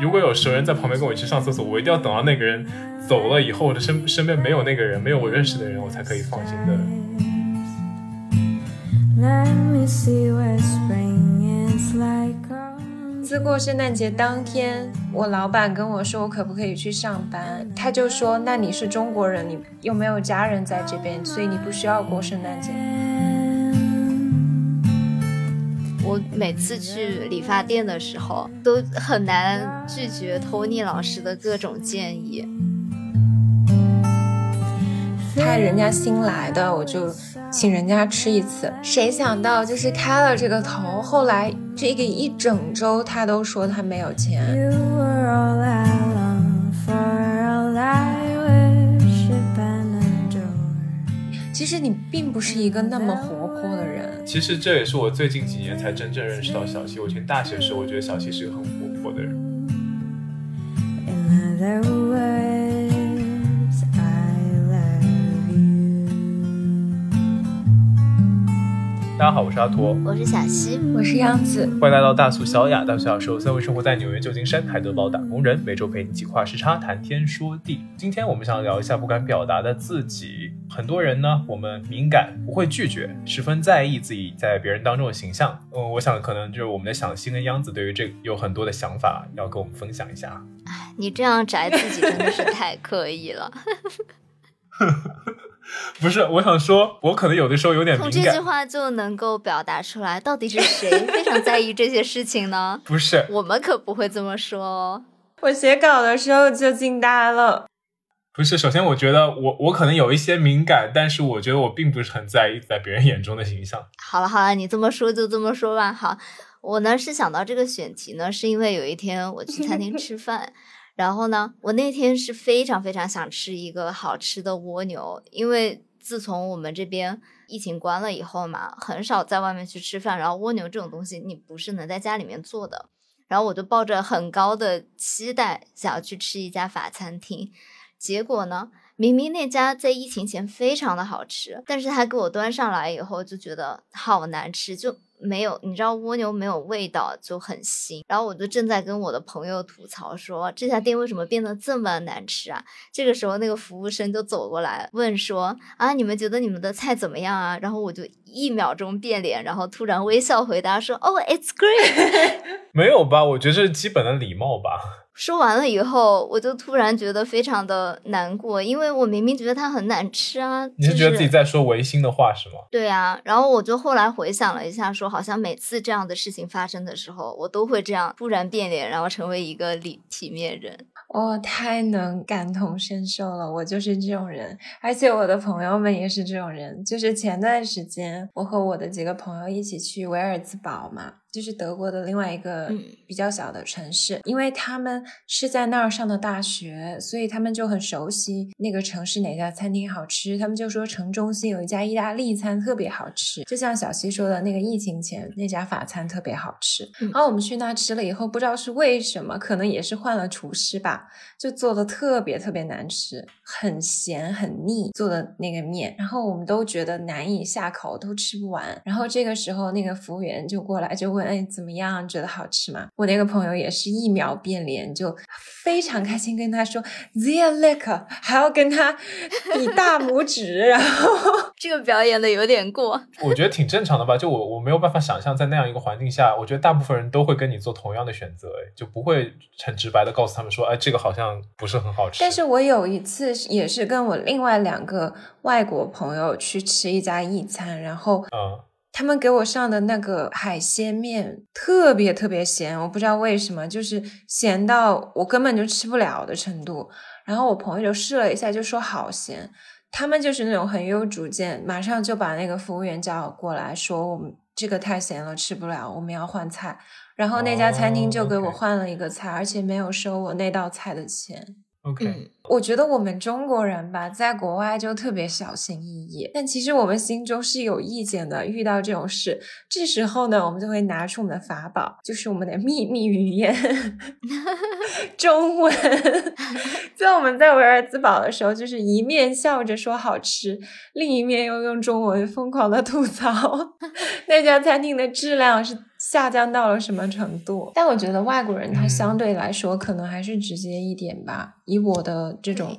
如果有熟人在旁边跟我一起上厕所，我一定要等到那个人走了以后，我的身身边没有那个人，没有我认识的人，我才可以放心的。自过圣诞节当天，我老板跟我说我可不可以去上班，他就说那你是中国人，你又没有家人在这边，所以你不需要过圣诞节。我每次去理发店的时候，都很难拒绝 Tony 老师的各种建议。他人家新来的，我就请人家吃一次。谁想到就是开了这个头，后来这个一整周他都说他没有钱。其实你并不是一个那么活泼的人。其实这也是我最近几年才真正认识到小溪。我以前大学时候，我觉得小溪是个很活泼的人。大家好，我是阿驼，我是小溪，我是杨子，欢迎来到大苏小雅。大苏小说三位生活在纽约、旧金山、海德堡打工人，每周陪你一起跨时差谈天说地。今天我们想聊一下不敢表达的自己。很多人呢，我们敏感，不会拒绝，十分在意自己在别人当中的形象。嗯，我想可能就是我们的小溪跟央子对于这有很多的想法要跟我们分享一下。哎，你这样宅自己真的是太刻意了。不是，我想说，我可能有的时候有点敏感。从这句话就能够表达出来，到底是谁 非常在意这些事情呢？不是，我们可不会这么说哦。我写稿的时候就惊呆了。不是，首先我觉得我我可能有一些敏感，但是我觉得我并不是很在意在别人眼中的形象。好了好了，你这么说就这么说吧。好，我呢是想到这个选题呢，是因为有一天我去餐厅吃饭。然后呢，我那天是非常非常想吃一个好吃的蜗牛，因为自从我们这边疫情关了以后嘛，很少在外面去吃饭。然后蜗牛这种东西，你不是能在家里面做的。然后我就抱着很高的期待，想要去吃一家法餐厅。结果呢，明明那家在疫情前非常的好吃，但是他给我端上来以后，就觉得好难吃，就。没有，你知道蜗牛没有味道就很腥。然后我就正在跟我的朋友吐槽说这家店为什么变得这么难吃啊？这个时候那个服务生就走过来问说啊，你们觉得你们的菜怎么样啊？然后我就一秒钟变脸，然后突然微笑回答说，Oh，it's great。没有吧？我觉得这是基本的礼貌吧。说完了以后，我就突然觉得非常的难过，因为我明明觉得它很难吃啊。你是觉得自己在说违心的话是吗？对啊，然后我就后来回想了一下，说好像每次这样的事情发生的时候，我都会这样突然变脸，然后成为一个体体面人。哦，太能感同身受了，我就是这种人，而且我的朋友们也是这种人。就是前段时间，我和我的几个朋友一起去维尔兹堡嘛。就是德国的另外一个比较小的城市，因为他们是在那儿上的大学，所以他们就很熟悉那个城市哪家餐厅好吃。他们就说城中心有一家意大利餐特别好吃，就像小西说的那个疫情前那家法餐特别好吃。然后我们去那吃了以后，不知道是为什么，可能也是换了厨师吧，就做的特别特别难吃，很咸很腻做的那个面，然后我们都觉得难以下口，都吃不完。然后这个时候那个服务员就过来就。问哎怎么样？觉得好吃吗？我那个朋友也是一秒变脸，就非常开心跟他说 “Zia like”，还要跟他比大拇指，然后 这个表演的有点过。我觉得挺正常的吧，就我我没有办法想象在那样一个环境下，我觉得大部分人都会跟你做同样的选择，哎，就不会很直白的告诉他们说，哎，这个好像不是很好吃。但是我有一次也是跟我另外两个外国朋友去吃一家意餐，然后嗯。他们给我上的那个海鲜面特别特别咸，我不知道为什么，就是咸到我根本就吃不了的程度。然后我朋友就试了一下，就说好咸。他们就是那种很有主见，马上就把那个服务员叫过来说：“我们这个太咸了，吃不了，我们要换菜。”然后那家餐厅就给我换了一个菜，而且没有收我那道菜的钱。OK，我觉得我们中国人吧，在国外就特别小心翼翼，但其实我们心中是有意见的。遇到这种事，这时候呢，我们就会拿出我们的法宝，就是我们的秘密语言 ——中文。在我们在维尔兹堡的时候，就是一面笑着说好吃，另一面又用中文疯狂的吐槽 那家餐厅的质量是下降到了什么程度？但我觉得外国人他相对来说可能还是直接一点吧。以我的这种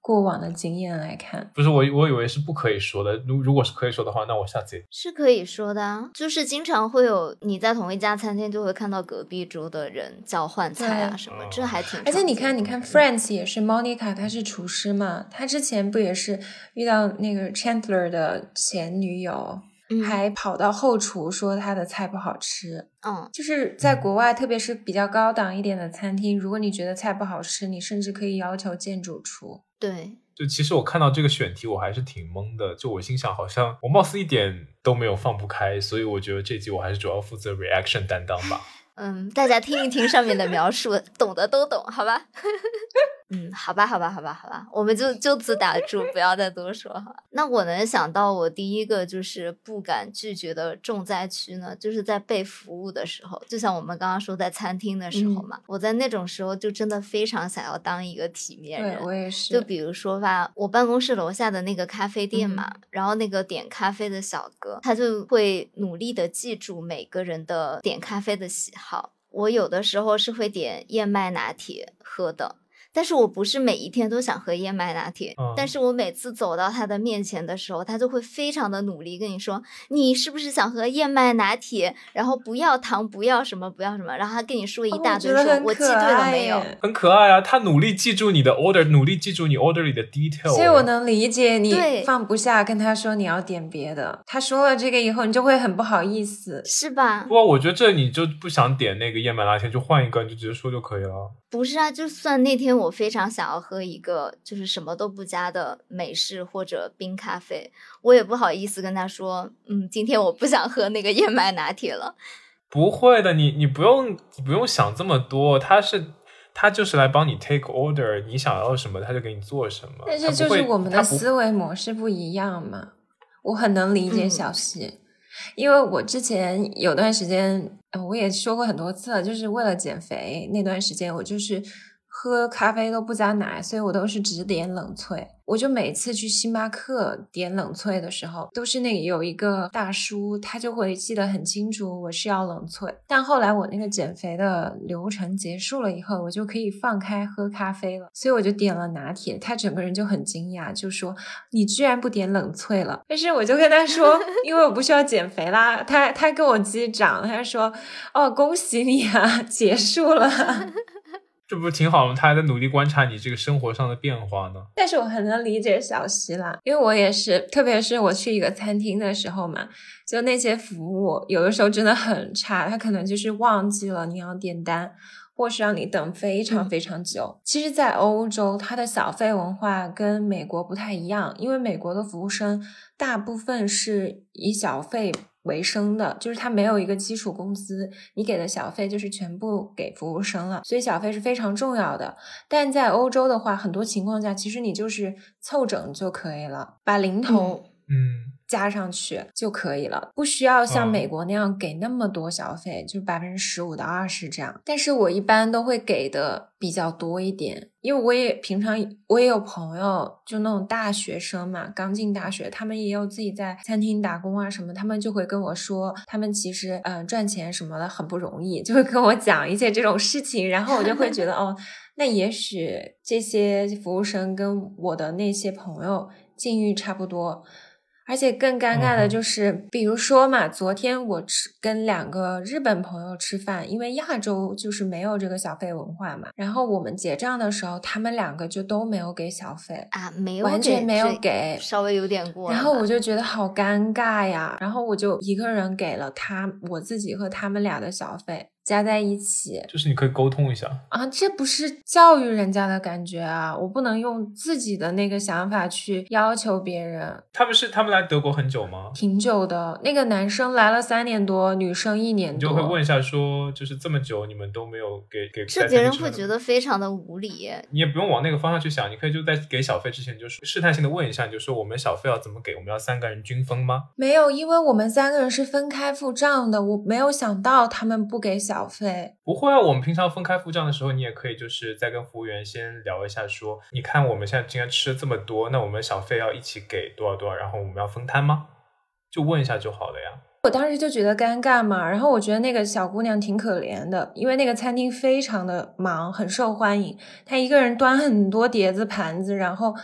过往的经验来看，不是我，我以为是不可以说的。如如果是可以说的话，那我下次是可以说的啊。就是经常会有你在同一家餐厅就会看到隔壁桌的人交换菜啊什么，这还挺。而且你看，你看，Friends 也是 Monica，她是厨师嘛，她之前不也是遇到那个 Chandler 的前女友。还跑到后厨说他的菜不好吃，嗯，就是在国外，特别是比较高档一点的餐厅，如果你觉得菜不好吃，你甚至可以要求见主厨。对，就其实我看到这个选题，我还是挺懵的。就我心想，好像我貌似一点都没有放不开，所以我觉得这集我还是主要负责 reaction 担当吧。嗯，大家听一听上面的描述，懂的都懂，好吧？嗯，好吧，好吧，好吧，好吧，我们就就此打住，不要再多说哈。那我能想到，我第一个就是不敢拒绝的重灾区呢，就是在被服务的时候，就像我们刚刚说在餐厅的时候嘛，我在那种时候就真的非常想要当一个体面人。我也是。就比如说吧，我办公室楼下的那个咖啡店嘛，然后那个点咖啡的小哥，他就会努力的记住每个人的点咖啡的喜好。好我有的时候是会点燕麦拿铁喝的。但是我不是每一天都想喝燕麦拿铁，但是我每次走到他的面前的时候，他就会非常的努力跟你说，你是不是想喝燕麦拿铁？然后不要糖，不要什么，不要什么，然后他跟你说一大堆，说我记对了没有？很可爱啊，他努力记住你的 order，努力记住你 order 里的 detail。所以我能理解你放不下，跟他说你要点别的。他说了这个以后，你就会很不好意思，是吧？不过，我觉得这你就不想点那个燕麦拿铁，就换一个，你就直接说就可以了。不是啊，就算那天我非常想要喝一个就是什么都不加的美式或者冰咖啡，我也不好意思跟他说，嗯，今天我不想喝那个燕麦拿铁了。不会的，你你不用你不用想这么多，他是他就是来帮你 take order，你想要什么他就给你做什么。但是就是我们的思维模式不一样嘛，我很能理解小溪。因为我之前有段时间，我也说过很多次了，就是为了减肥那段时间，我就是喝咖啡都不加奶，所以我都是只点冷萃。我就每次去星巴克点冷萃的时候，都是那个有一个大叔，他就会记得很清楚我是要冷萃。但后来我那个减肥的流程结束了以后，我就可以放开喝咖啡了，所以我就点了拿铁。他整个人就很惊讶，就说：“你居然不点冷萃了？”但是我就跟他说：“因为我不需要减肥啦。”他他跟我击掌，他说：“哦，恭喜你啊，结束了。” 这不是挺好吗？他还在努力观察你这个生活上的变化呢。但是我很能理解小溪啦，因为我也是，特别是我去一个餐厅的时候嘛，就那些服务有的时候真的很差，他可能就是忘记了你要点单，或是让你等非常非常久。其实，在欧洲，它的小费文化跟美国不太一样，因为美国的服务生大部分是以小费。为生的，就是他没有一个基础工资，你给的小费就是全部给服务生了，所以小费是非常重要的。但在欧洲的话，很多情况下，其实你就是凑整就可以了，把零头，嗯。加上去就可以了，不需要像美国那样给那么多小费，就百分之十五到二十这样。但是我一般都会给的比较多一点，因为我也平常我也有朋友，就那种大学生嘛，刚进大学，他们也有自己在餐厅打工啊什么，他们就会跟我说，他们其实嗯赚钱什么的很不容易，就会跟我讲一些这种事情，然后我就会觉得 哦，那也许这些服务生跟我的那些朋友境遇差不多。而且更尴尬的就是，比如说嘛，昨天我吃跟两个日本朋友吃饭，因为亚洲就是没有这个小费文化嘛。然后我们结账的时候，他们两个就都没有给小费啊，没有，完全没有给，稍微有点过。然后我就觉得好尴尬呀，然后我就一个人给了他我自己和他们俩的小费。加在一起，就是你可以沟通一下啊，这不是教育人家的感觉啊！我不能用自己的那个想法去要求别人。他们是他们来德国很久吗？挺久的，那个男生来了三年多，女生一年多。你就会问一下，说就是这么久，你们都没有给给？这别人会觉得非常的无理。你也不用往那个方向去想，你可以就在给小费之前，就是试探性的问一下，就说我们小费要怎么给？我们要三个人均分吗？没有，因为我们三个人是分开付账的，我没有想到他们不给小费。不会啊，我们平常分开付账的时候，你也可以就是再跟服务员先聊一下，说你看我们现在今天吃了这么多，那我们小费要一起给多少多少，然后我们要分摊吗？就问一下就好了呀。我当时就觉得尴尬嘛，然后我觉得那个小姑娘挺可怜的，因为那个餐厅非常的忙，很受欢迎，她一个人端很多碟子盘子，然后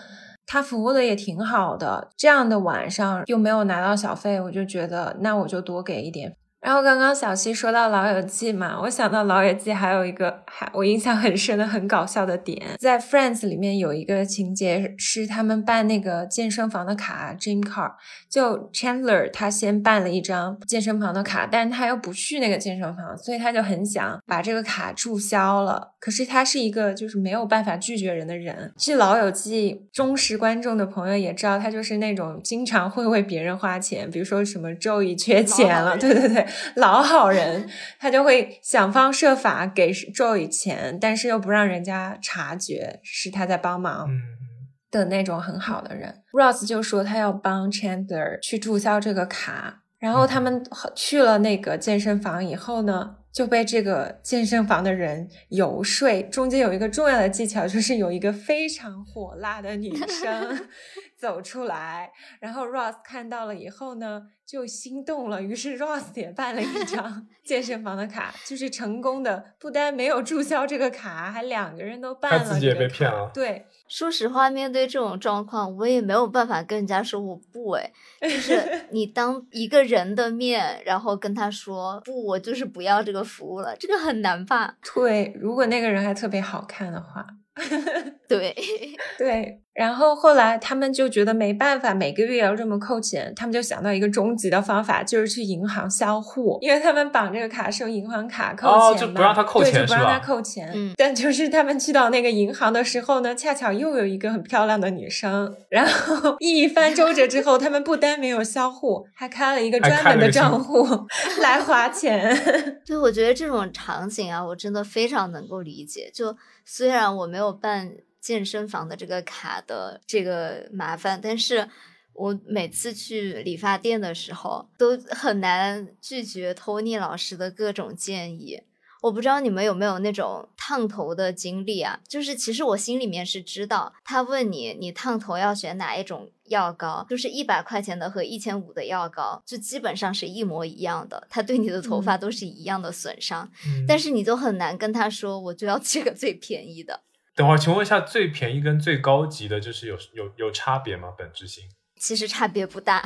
她服务的也挺好的，这样的晚上又没有拿到小费，我就觉得那我就多给一点。然后刚刚小溪说到《老友记》嘛，我想到《老友记》还有一个还我印象很深的很搞笑的点，在《Friends》里面有一个情节是他们办那个健身房的卡，Gym Card，就 Chandler 他先办了一张健身房的卡，但是他又不去那个健身房，所以他就很想把这个卡注销了。可是他是一个就是没有办法拒绝人的人。其实《老友记》忠实观众的朋友也知道，他就是那种经常会为别人花钱，比如说什么周易缺钱了，对对对。老好人，他就会想方设法给 Joey 钱，但是又不让人家察觉是他在帮忙的那种很好的人。Ross 就说他要帮 Chandler 去注销这个卡，然后他们去了那个健身房以后呢，就被这个健身房的人游说。中间有一个重要的技巧，就是有一个非常火辣的女生。走出来，然后 Ross 看到了以后呢，就心动了。于是 Ross 也办了一张 健身房的卡，就是成功的，不单没有注销这个卡，还两个人都办了。他自己也被骗了。对，说实话，面对这种状况，我也没有办法跟人家说我不哎，就是你当一个人的面，然后跟他说不，我就是不要这个服务了，这个很难吧？对，如果那个人还特别好看的话。对对，然后后来他们就觉得没办法，每个月要这么扣钱，他们就想到一个终极的方法，就是去银行销户，因为他们绑这个卡是用银行卡扣钱就不让他扣钱对就不让他扣钱。嗯，但就是他们去到那个银行的时候呢，恰巧又有一个很漂亮的女生，然后一番周折之后，他们不单没有销户，还开了一个专门的账户来花钱。对，我觉得这种场景啊，我真的非常能够理解。就虽然我没有办健身房的这个卡的这个麻烦，但是我每次去理发店的时候都很难拒绝 Tony 老师的各种建议。我不知道你们有没有那种烫头的经历啊？就是其实我心里面是知道，他问你你烫头要选哪一种药膏，就是一百块钱的和一千五的药膏，就基本上是一模一样的，他对你的头发都是一样的损伤，但是你就很难跟他说，我就要这个最便宜的。等会儿，请问一下，最便宜跟最高级的，就是有有有差别吗？本质性？其实差别不大，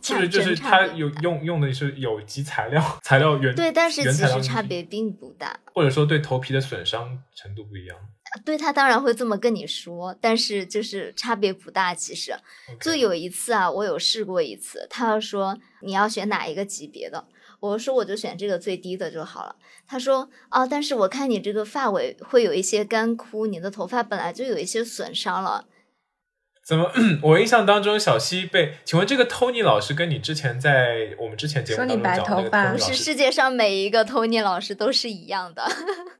就是就是它有用用的是有机材料，材料原对，但是其实差别并不大，或者说对头皮的损伤程度不一样。对他当然会这么跟你说，但是就是差别不大。其实就有一次啊，我有试过一次，他说你要选哪一个级别的，我说我就选这个最低的就好了。他说啊，但是我看你这个发尾会有一些干枯，你的头发本来就有一些损伤了。怎么？我印象当中，小西被请问这个 Tony 老师跟你之前在我们之前节目当中讲那个 Tony 老师，世界上每一个 Tony 老师都是一样的，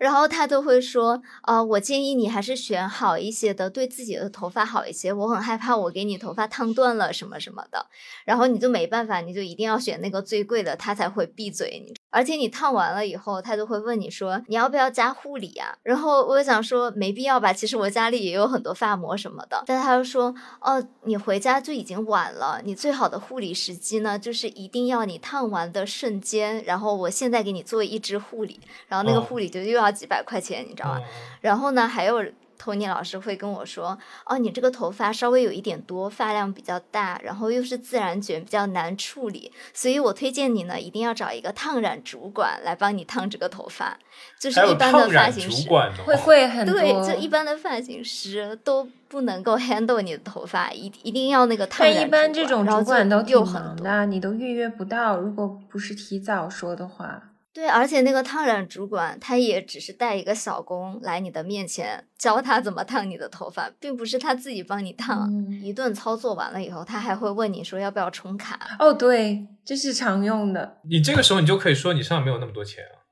然后他都会说啊，我建议你还是选好一些的，对自己的头发好一些。我很害怕我给你头发烫断了什么什么的，然后你就没办法，你就一定要选那个最贵的，他才会闭嘴。你而且你烫完了以后，他就会问你说你要不要加护理啊？然后我想说没必要吧，其实我家里也有很多发膜什么的，但他又说。哦，你回家就已经晚了。你最好的护理时机呢，就是一定要你烫完的瞬间。然后我现在给你做一支护理，然后那个护理就又要几百块钱，你知道吗？然后呢，还有。托尼老师会跟我说：“哦，你这个头发稍微有一点多，发量比较大，然后又是自然卷，比较难处理，所以我推荐你呢，一定要找一个烫染主管来帮你烫这个头发。就是一般的发型师会会很多，对，就一般的发型师都不能够 handle 你的头发，一一定要那个烫染但一般这种主管都挺忙的，你都预约不到，如果不是提早说的话。”对，而且那个烫染主管他也只是带一个小工来你的面前教他怎么烫你的头发，并不是他自己帮你烫。一顿操作完了以后，他还会问你说要不要充卡。哦，对，这是常用的。你这个时候你就可以说你身上没有那么多钱啊。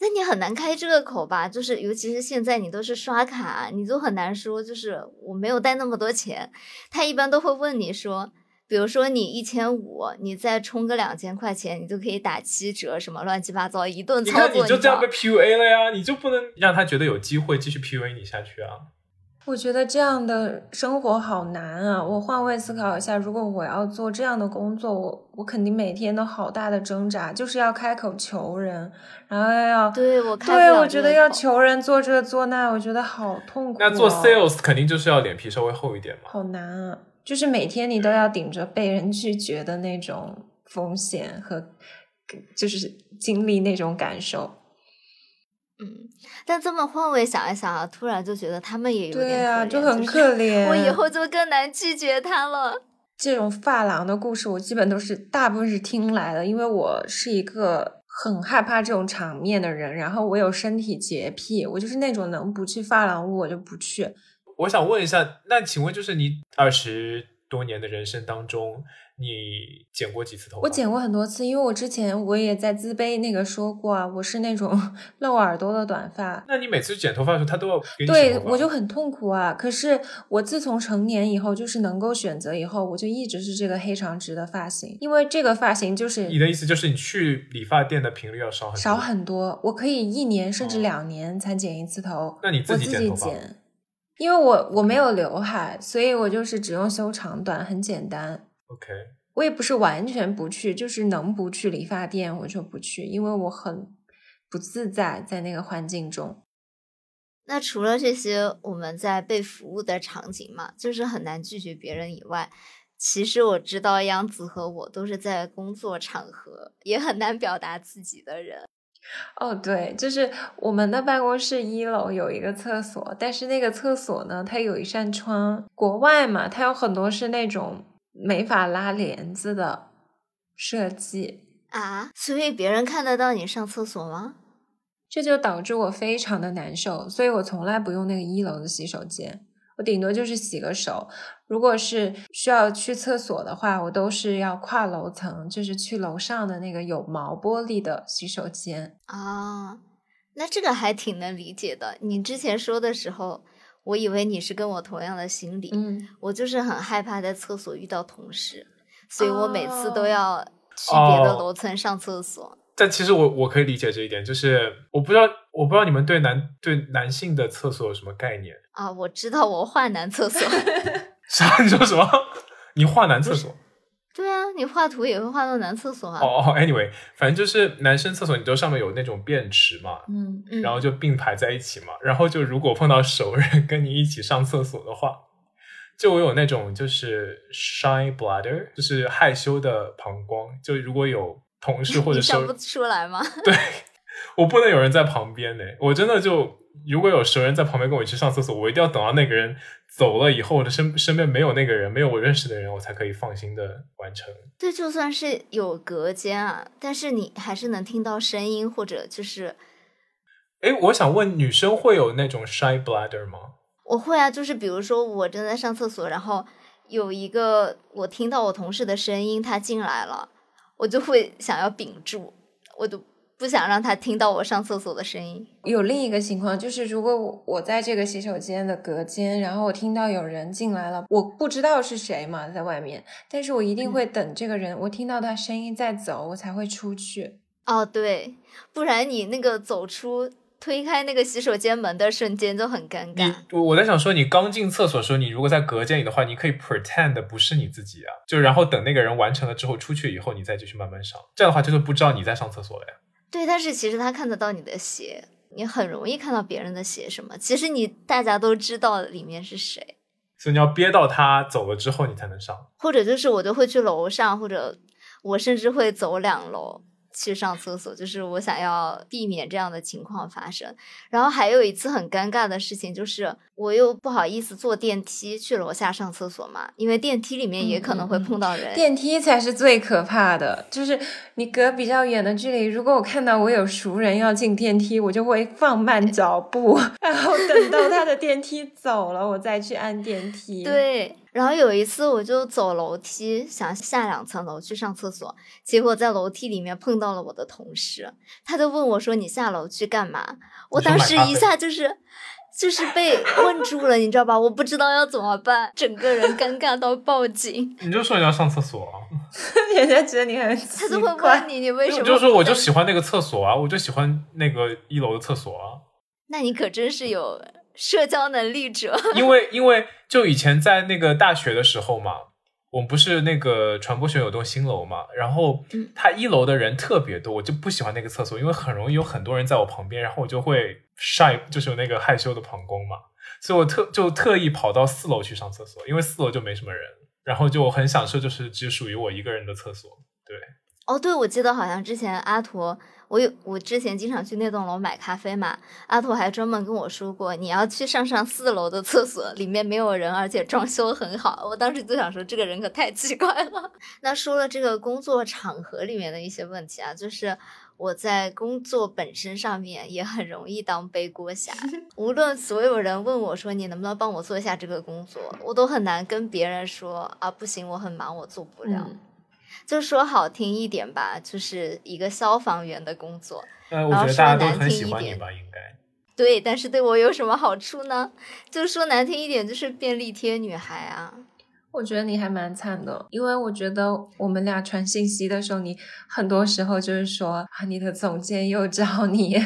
那你很难开这个口吧？就是尤其是现在你都是刷卡，你就很难说就是我没有带那么多钱。他一般都会问你说。比如说你一千五，你再充个两千块钱，你就可以打七折，什么乱七八糟一顿操作，你就这样被 PUA 了呀？你就不能让他觉得有机会继续 PUA 你下去啊？我觉得这样的生活好难啊！我换位思考一下，如果我要做这样的工作，我我肯定每天都好大的挣扎，就是要开口求人，然后要对我开不对，我觉得要求人做这做那，我觉得好痛苦、哦。那做 sales 肯定就是要脸皮稍微厚一点嘛。好难啊！就是每天你都要顶着被人拒绝的那种风险和，就是经历那种感受。嗯，但这么换位想一想啊，突然就觉得他们也有点对啊，可怜就很是可怜。我以后就更难拒绝他了。这种发廊的故事，我基本都是大部分是听来的，因为我是一个很害怕这种场面的人，然后我有身体洁癖，我就是那种能不去发廊屋我就不去。我想问一下，那请问就是你二十多年的人生当中，你剪过几次头发？我剪过很多次，因为我之前我也在自卑那个说过啊，我是那种 露耳朵的短发，那你每次剪头发的时候，他都要给你洗对我就很痛苦啊。可是我自从成年以后，就是能够选择以后，我就一直是这个黑长直的发型，因为这个发型就是你的意思就是你去理发店的频率要少很多少很多，我可以一年甚至哦两年才剪一次头。那你自己己剪头发剪，因为我我没有刘海，所以我就是只用修长短，很简单。OK，我也不是完全不去，就是能不去理发店我就不去，因为我很不自在在那个环境中。那除了这些我们在被服务的场景嘛，就是很难拒绝别人以外，其实我知道央子和我都是在工作场合也很难表达自己的人。哦，对，就是我们的办公室一楼有一个厕所，但是那个厕所呢，它有一扇窗。国外嘛，它有很多是那种没法拉帘子的设计，啊，所以别人看得到你上厕所吗？这就导致我非常的难受，所以我从来不用那个一楼的洗手间，我顶多就是洗个手。如果是需要去厕所的话，我都是要跨楼层，就是去楼上的那个有毛玻璃的洗手间。啊，那这个还挺能理解的。你之前说的时候，我以为你是跟我同样的心理，嗯，我就是很害怕在厕所遇到同事，所以我每次都哦要去别的哦楼层上厕所。但其实我我可以理解这一点，就是我不知道我不知道你们对男对男性的厕所有什么概念？啊，我知道我换男厕所。啥？你说什么？你画男厕所？对啊，你画图也会画到男厕所啊。哦哦，anyway，反正就是男生厕所，你知道上面有那种便池嘛，嗯，嗯然后就并排在一起嘛。然后就如果碰到熟人跟你一起上厕所的话，就我有那种就是 shy bladder，就是害羞的膀胱。就如果有同事或者想不出来吗？对我不能有人在旁边呢，我真的就如果有熟人在旁边跟我一起上厕所，我一定要等到那个人走了以后，我的身身边没有那个人，没有我认识的人，我才可以放心的完成。对，就算是有隔间啊，但是你还是能听到声音，或者就是哎，我想问，女生会有那种 shy bladder 吗？我会啊，就是比如说我正在上厕所，然后有一个我听到我同事的声音，他进来了，我就会想要屏住，我都不想让他听到我上厕所的声音。有另一个情况，就是如果我我在这个洗手间的隔间，然后我听到有人进来了，我不知道是谁嘛，在外面，但是我一定会等这个人，我听到他声音再走，我才会出去。哦，对，不然你那个走出推开那个洗手间门的瞬间就很尴尬。我我在想说，你刚进厕所的时候，你如果在隔间里的话，你可以 pretend 的不是你自己啊，就然后等那个人完成了之后出去以后，你再继续慢慢上。这样的话，就是不知道你在上厕所了呀。对，但是其实他看得到你的鞋，你很容易看到别人的鞋什么。其实你大家都知道里面是谁，所以你要憋到他走了之后，你才能上。或者就是我就会去楼上，或者我甚至会走两楼去上厕所，就是我想要避免这样的情况发生。然后还有一次很尴尬的事情，就是我又不好意思坐电梯去楼下上厕所嘛，因为电梯里面也可能会碰到人。电梯才是最可怕的，就是你隔比较远的距离，如果我看到我有熟人要进电梯，我就会放慢脚步，然后等到他的电梯走了，我再去按电梯。对，然后有一次我就走楼梯，想下两层楼去上厕所，结果在楼梯里面碰到了我的同事，他就问我说：“你下楼去干嘛？”我当时一下就是就是被问住了，你知道吧？我不知道要怎么办，整个人尴尬到报警。你就说你要上厕所啊，人家觉得你很他就会怪问你，你为什么？就就说我就喜欢那个厕所啊，我就喜欢那个一楼的厕所啊。那你可真是有社交能力者。因为因为就以前在那个大学的时候嘛，我们不是那个传播学有栋新楼嘛，然后嗯它一楼的人特别多，我就不喜欢那个厕所，因为很容易有很多人在我旁边，然后我就会 shy，就是有那个害羞的膀胱嘛，所以我特就特意跑到四楼去上厕所，因为四楼就没什么人，然后就很享受就是只属于我一个人的厕所。对，哦，对，我记得好像之前阿驼，我有我之前经常去那栋楼买咖啡嘛，阿拓还专门跟我说过，你要去上上四楼的厕所，里面没有人，而且装修很好。我当时就想说，这个人可太奇怪了。那说了这个工作场合里面的一些问题啊，就是我在工作本身上面也很容易当背锅侠。无论所有人问我说你能不能帮我做一下这个工作，我都很难跟别人说啊，不行，我很忙，我做不了。嗯就说好听一点吧，就是一个消防员的工作，呃，我然后觉得大家都说难很听一点喜欢你吧，应该。对，但是对我有什么好处呢？就说难听一点，就是便利贴女孩啊。我觉得你还蛮惨的，因为我觉得我们俩传信息的时候，你很多时候就是说啊，你的总监又找你，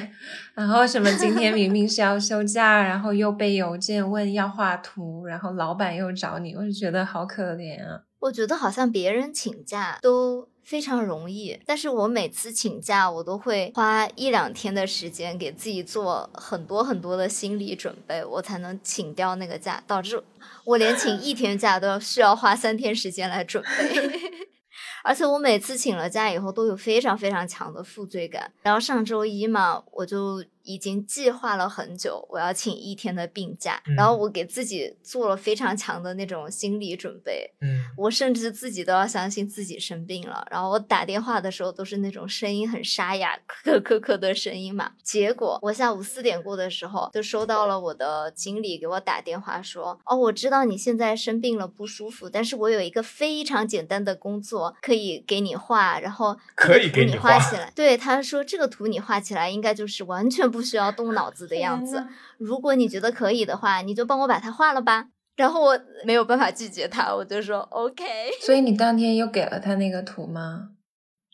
然后什么今天明明是要休假，然后又被邮件问要画图，然后老板又找你，我就觉得好可怜啊。我觉得好像别人请假都非常容易，但是我每次请假，我都会花一两天的时间给自己做很多很多的心理准备，我才能请掉那个假，导致我连请一天假都要需要花三天时间来准备。而且我每次请了假以后都有非常非常强的负罪感。然后上周一嘛，我就已经计划了很久，我要请一天的病假，嗯然后我给自己做了非常强的那种心理准备。嗯，我甚至自己都要相信自己生病了。然后我打电话的时候都是那种声音很沙哑、咳咳咳的声音嘛。结果我下午四点过的时候，就收到了我的经理给我打电话说：“哦，我知道你现在生病了不舒服，但是我有一个非常简单的工作可以给你画，然后可以给你画起来。对，他说这个图你画起来应该就是完全不需要动脑子的样子。如果你觉得可以的话，你就帮我把它画了吧。然后我没有办法拒绝他，我就说 OK。所以你当天又给了他那个图吗？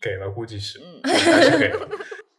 给了，估计是，嗯，还是给了。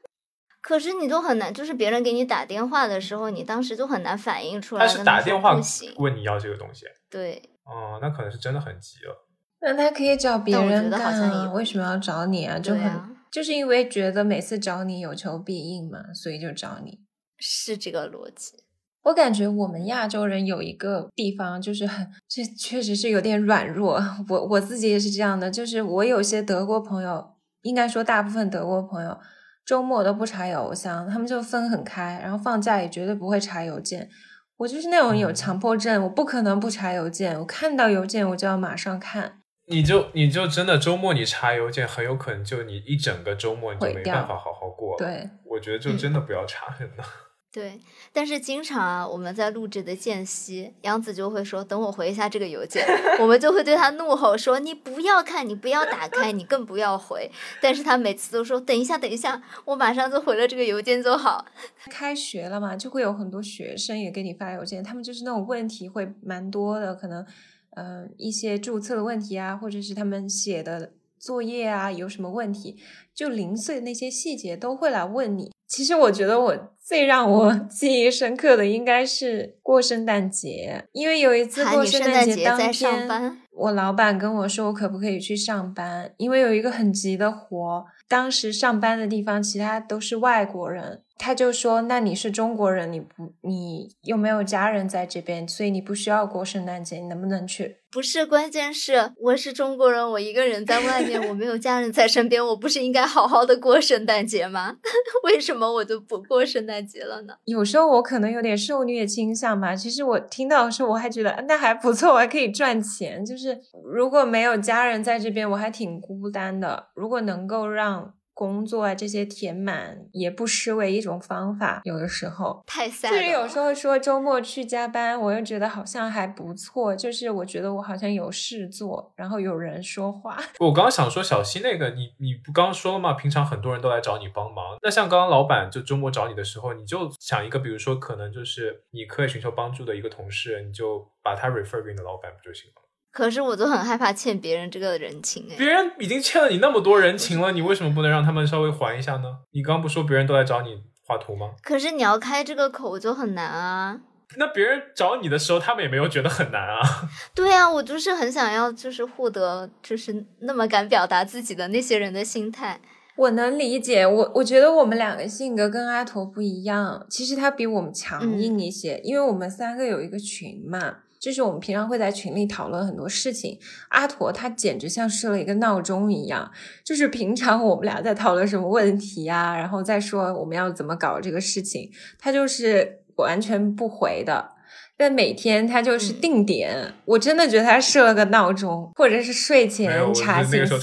可是你就很难，就是别人给你打电话的时候，你当时就很难反应出来。他是打电话不行，问你要这个东西，对，哦，那可能是真的很急了。那他可以找别但我觉人干得好像也啊，为什么要找你啊？就很、啊就是因为觉得每次找你有求必应嘛，所以就找你。是这个逻辑。我感觉我们亚洲人有一个地方就是很，这确实是有点软弱。我我自己也是这样的，就是我有些德国朋友，应该说大部分德国朋友，周末都不查邮箱，他们就分很开，然后放假也绝对不会查邮件。我就是那种有强迫症，我不可能不查邮件，我看到邮件我就要马上看。你就你就真的周末你查邮件，很有可能就你一整个周末你就没办法好好过了。对，我觉得就真的不要查，真的。对，但是经常啊，我们在录制的间隙，杨子就会说：“等我回一下这个邮件。”我们就会对他怒吼说：“你不要看，你不要打开，你更不要回。”但是他每次都说：“等一下，等一下，我马上就回了这个邮件就好。开学了嘛，就会有很多学生也给你发邮件，他们就是那种问题会蛮多的，可能呃一些注册的问题啊，或者是他们写的作业啊有什么问题，就零碎的那些细节都会来问你。其实我觉得我最让我 记忆深刻的应该是过圣诞节，因为有一次过圣圣诞节节当天，我老板跟我说我可不可以去上班，因为有一个很急的活。当时上班的地方其他都是外国人，他就说：“那你是中国人，你不你又没有家人在这边，所以你不需要过圣诞节，你能不能去不是，关键是我是中国人，我一个人在外面，我没有家人在身边，我不是应该好好的过圣诞节吗？为什么我就不过圣诞节了呢？？”有时候我可能有点受虐倾向吧。其实我听到的时候，我还觉得那还不错，我还可以赚钱。就是如果没有家人在这边，我还挺孤单的。如果能够让工作啊这些填满，也不失为一种方法。有的时候。太 sad 就是有时候说周末去加班，我又觉得好像还不错，就是我觉得我好像有事做，然后有人说话。我刚刚想说小西那个，你你不刚刚说了吗？平常很多人都来找你帮忙。那像刚刚老板就周末找你的时候，你就想一个，比如说可能就是你可以寻求帮助的一个同事，你就把他 refer 给你的老板不就行了吗？可是我都很害怕欠别人这个人情哎。别人已经欠了你那么多人情了，你为什么不能让他们稍微还一下呢？你刚刚不说别人都来找你画图吗？可是你要开这个口就很难啊。那别人找你的时候，他们也没有觉得很难啊。对啊，我就是很想要，就是获得，就是那么敢表达自己的那些人的心态。我能理解，我我觉得我们两个性格跟阿驼不一样，其实他比我们强硬一些，因为我们三个有一个群嘛。就是我们平常会在群里讨论很多事情，阿驼他简直像设了一个闹钟一样，就是平常我们俩在讨论什么问题呀，然后再说我们要怎么搞这个事情，他就是完全不回的。但每天他就是定点，我真的觉得他设了个闹钟，或者是睡前查信息，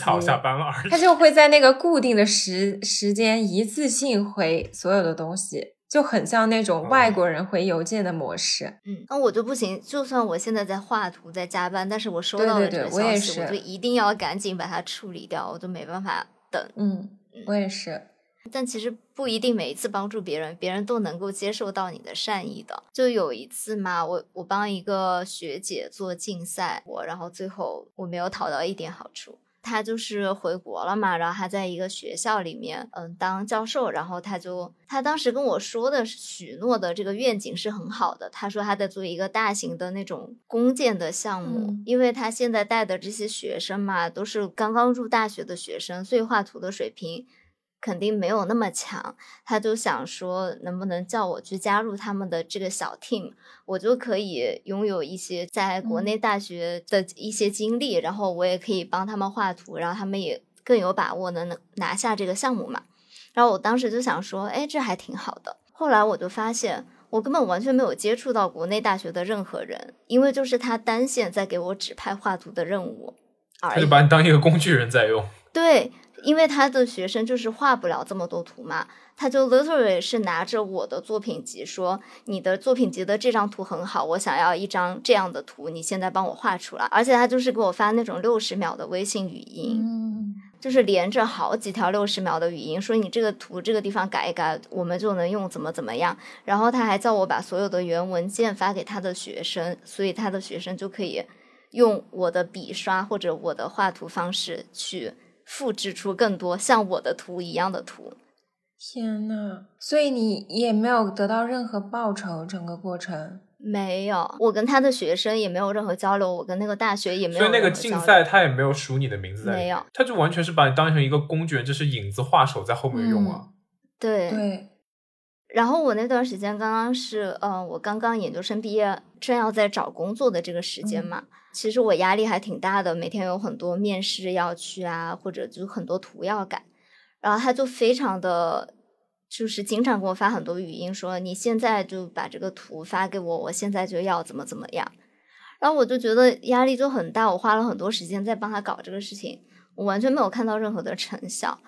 他就会在那个固定的时时间一次性回所有的东西。就很像那种外国人回邮件的模式。嗯，那我就不行。就算我现在在画图，在加班，但是我收到了这个消息，我就一定要赶紧把它处理掉，我就没办法等。嗯，我也是。但其实不一定每一次帮助别人，别人都能够接受到你的善意的。就有一次嘛，我我帮一个学姐做竞赛，我然后最后我没有讨到一点好处。他就是回国了嘛，然后他在一个学校里面，嗯，当教授。然后他就，他当时跟我说的许诺的这个愿景是很好的。他说他在做一个大型的那种弓箭的项目，因为他现在带的这些学生嘛，都是刚刚入大学的学生，所以画图的水平。肯定没有那么强，他就想说能不能叫我去加入他们的这个小 team，我就可以拥有一些在国内大学的一些经历，然后我也可以帮他们画图，然后他们也更有把握能能拿下这个项目嘛。然后我当时就想说，哎，这还挺好的。后来我就发现，我根本完全没有接触到国内大学的任何人，因为就是他单线在给我指派画图的任务，他就把你当一个工具人在用。对。因为他的学生就是画不了这么多图嘛，他就 literally 是拿着我的作品集说，你的作品集的这张图很好，我想要一张这样的图，你现在帮我画出来。而且他就是给我发那种六十秒的微信语音，就是连着好几条六十秒的语音，说你这个图这个地方改一改，我们就能用怎么怎么样。然后他还叫我把所有的原文件发给他的学生，所以他的学生就可以用我的笔刷或者我的画图方式去。复制出更多像我的图一样的图，天呐！所以你也没有得到任何报酬，整个过程没有。我跟他的学生也没有任何交流，我跟那个大学也没有。所以那个竞赛他也没有署你的名字在，没有。他就完全是把你当成一个工具人，就是影子画手在后面用啊。对对。然后我那段时间刚刚是，嗯，我刚刚研究生毕业，正要在找工作的这个时间嘛。其实我压力还挺大的，每天有很多面试要去啊，或者就很多图要改。然后他就非常的，就是经常给我发很多语音，说你现在就把这个图发给我，我现在就要怎么怎么样。然后我就觉得压力就很大，我花了很多时间在帮他搞这个事情，我完全没有看到任何的成效。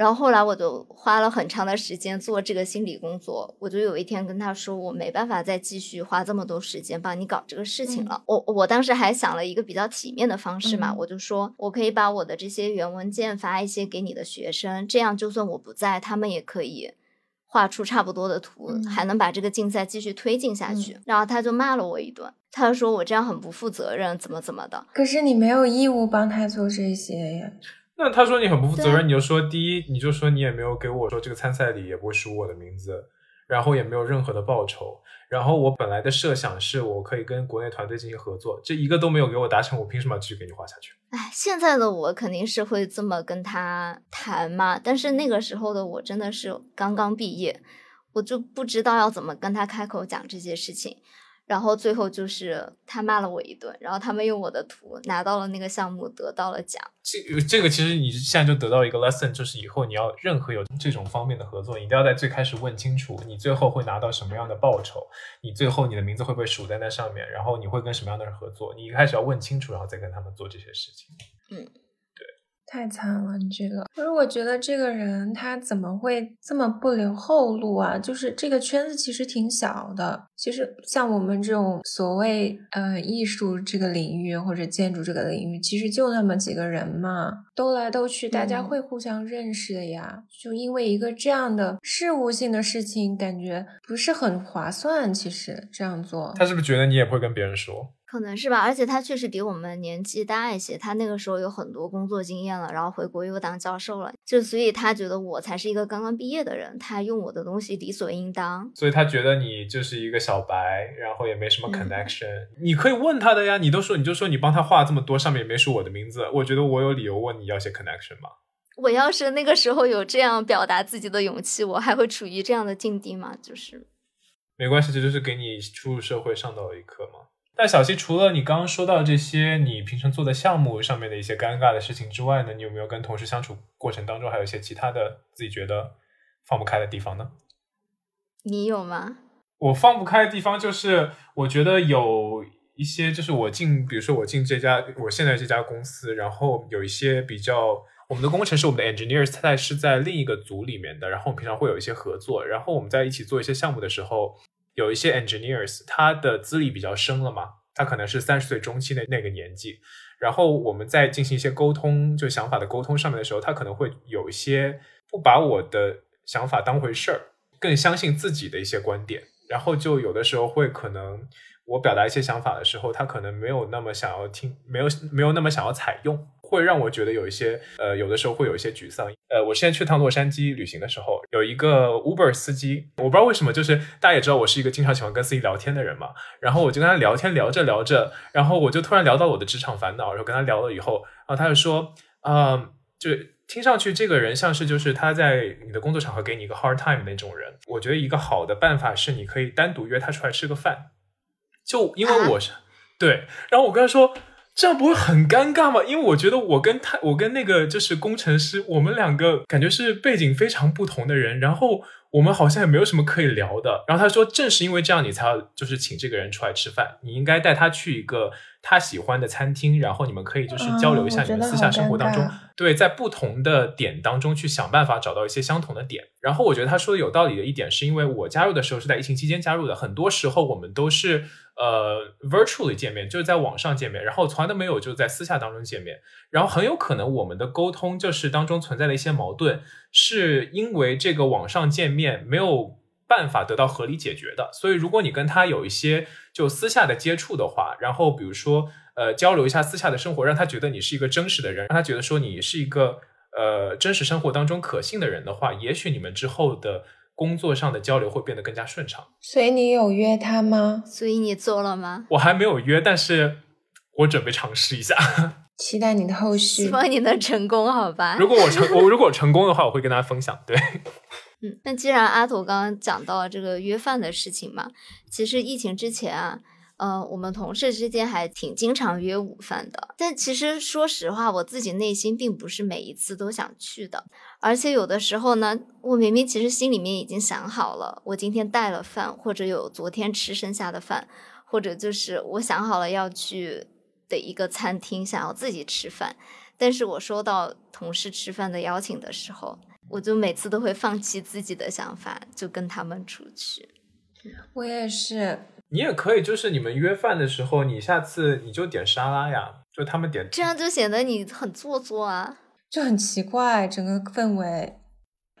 然后后来我就花了很长的时间做这个心理工作，我就有一天跟他说，我没办法再继续花这么多时间帮你搞这个事情了。我我当时还想了一个比较体面的方式嘛，我就说我可以把我的这些原文件发一些给你的学生，这样就算我不在，他们也可以画出差不多的图，还能把这个竞赛继续推进下去。然后他就骂了我一顿，他说我这样很不负责任，怎么怎么的。可是你没有义务帮他做这些呀。那他说你很不负责任，你就说第一，你就说你也没有给我说这个参赛里也不会署我的名字，然后也没有任何的报酬，然后我本来的设想是我可以跟国内团队进行合作，这一个都没有给我达成，我凭什么要继续给你画下去？哎，现在的我肯定是会这么跟他谈嘛，但是那个时候的我真的是刚刚毕业，我就不知道要怎么跟他开口讲这些事情。然后最后就是他骂了我一顿，然后他们用我的图拿到了那个项目，得到了奖。这这个其实你现在就得到一个 lesson，就是以后你要任何有这种方面的合作，你一定要在最开始问清楚，你最后会拿到什么样的报酬，你最后你的名字会不会署在那上面，然后你会跟什么样的人合作，你一开始要问清楚，然后再跟他们做这些事情。嗯。太惨了，你这个。可是我觉得这个人他怎么会这么不留后路啊？就是这个圈子其实挺小的，其实像我们这种所谓呃艺术这个领域或者建筑这个领域，其实就那么几个人嘛，兜来兜去，大家会互相认识的呀。就因为一个这样的事务性的事情，感觉不是很划算。其实这样做，他是不是觉得你也不会跟别人说？可能是吧，而且他确实比我们年纪大一些，他那个时候有很多工作经验了，然后回国又当教授了，就所以他觉得我才是一个刚刚毕业的人，他用我的东西理所应当。所以他觉得你就是一个小白，然后也没什么 connection。你可以问他的呀，你都说你就说你帮他画这么多，上面也没署我的名字，我觉得我有理由问你要些 connection 吗？我要是那个时候有这样表达自己的勇气，我还会处于这样的境地吗？就是没关系，这就是给你初入社会上到了一课嘛。那小溪，除了你刚刚说到这些，你平常做的项目上面的一些尴尬的事情之外呢，你有没有跟同事相处过程当中还有一些其他的自己觉得放不开的地方呢？你有吗？我放不开的地方就是，我觉得有一些，就是我进，比如说我进这家我现在这家公司，然后有一些比较，我们的工程师，我们的 engineers，他是在另一个组里面的，然后我们平常会有一些合作，然后我们在一起做一些项目的时候。有一些 engineers，他的资历比较深了嘛，他可能是三十岁中期的那个年纪。然后我们在进行一些沟通，就想法的沟通上面的时候，他可能会有一些不把我的想法当回事儿，更相信自己的一些观点。然后就有的时候会可能我表达一些想法的时候，他可能没有那么想要听，没有没有那么想要采用。会让我觉得有一些，呃，有的时候会有一些沮丧。呃，我之前去趟洛杉矶旅行的时候，有一个 Uber 司机，我不知道为什么，就是大家也知道我是一个经常喜欢跟司机聊天的人嘛。然后我就跟他聊天，聊着聊着，然后我就突然聊到我的职场烦恼，然后跟他聊了以后，然后他就说，嗯，就听上去这个人像是就是他在你的工作场合给你一个 hard time 那种人。我觉得一个好的办法是你可以单独约他出来吃个饭，就因为我是对，然后我跟他说。这样不会很尴尬吗？因为我觉得我跟他，我跟那个就是工程师，我们两个感觉是背景非常不同的人，然后我们好像也没有什么可以聊的。然后他说，正是因为这样，你才要就是请这个人出来吃饭，你应该带他去一个。他喜欢的餐厅，然后你们可以就是交流一下你们私下生活当中，对，在不同的点当中去想办法找到一些相同的点。然后我觉得他说的有道理的一点，是因为我加入的时候是在疫情期间加入的，很多时候我们都是呃 virtually 见面，就是在网上见面，然后从来都没有就在私下当中见面。然后很有可能我们的沟通就是当中存在的一些矛盾，是因为这个网上见面没有。办法得到合理解决的，所以如果你跟他有一些就私下的接触的话，然后比如说呃交流一下私下的生活，让他觉得你是一个真实的人，让他觉得说你是一个呃真实生活当中可信的人的话，也许你们之后的工作上的交流会变得更加顺畅。所以你有约他吗？所以你做了吗？我还没有约，但是我准备尝试一下，期待你的后续，希望你能成功，好吧？如果我成我如果成功的话，我会跟大家分享。对。嗯，那既然阿土刚刚讲到这个约饭的事情嘛，其实疫情之前啊，呃，我们同事之间还挺经常约午饭的。但其实说实话，我自己内心并不是每一次都想去的，而且有的时候呢，我明明其实心里面已经想好了，我今天带了饭，或者有昨天吃剩下的饭，或者就是我想好了要去的一个餐厅，想要自己吃饭，但是我收到同事吃饭的邀请的时候。我就每次都会放弃自己的想法，就跟他们出去。我也是。你也可以，就是你们约饭的时候，你下次你就点沙拉呀，就他们点。这样就显得你很做作啊，就很奇怪整个氛围。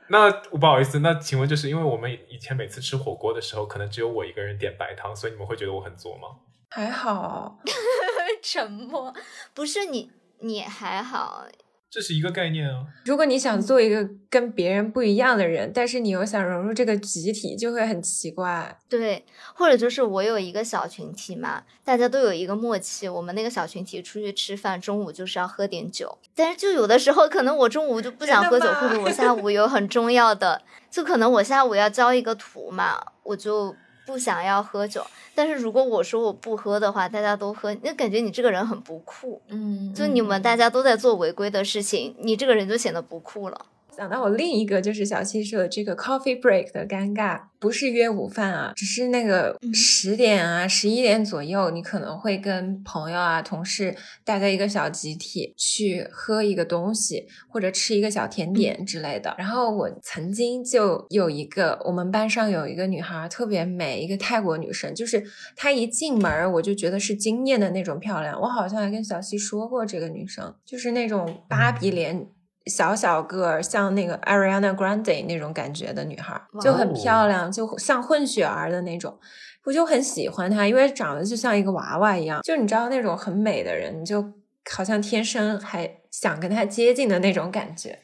那不好意思，那请问就是因为我们以前每次吃火锅的时候，可能只有我一个人点白汤，所以你们会觉得我很作吗？还好。沉默。不是你，你还好。这是一个概念啊！如果你想做一个跟别人不一样的人，但是你又想融入这个集体，就会很奇怪。对，或者就是我有一个小群体嘛，大家都有一个默契，我们那个小群体出去吃饭，中午就是要喝点酒。但是就有的时候，可能我中午就不想喝酒，或者我下午有很重要的，就可能我下午要交一个图嘛，我就。不想要喝酒，但是如果我说我不喝的话，大家都喝，那感觉你这个人很不酷。嗯，就你们大家都在做违规的事情，你这个人就显得不酷了。想到我另一个就是小七说的这个 coffee break 的尴尬，不是约午饭啊，只是那个十点啊、十一点左右，你可能会跟朋友啊、同事大家一个小集体去喝一个东西，或者吃一个小甜点之类的。然后我曾经就有一个，我们班上有一个女孩特别美，一个泰国女生，就是她一进门我就觉得是惊艳的那种漂亮。我好像还跟小七说过，这个女生就是那种芭比脸。小小个儿，像那个 Ariana Grande 那种感觉的女孩，就很漂亮，就像混血儿的那种。我就很喜欢她，因为长得就像一个娃娃一样，就你知道那种很美的人，你就好像天生还想跟她接近的那种感觉。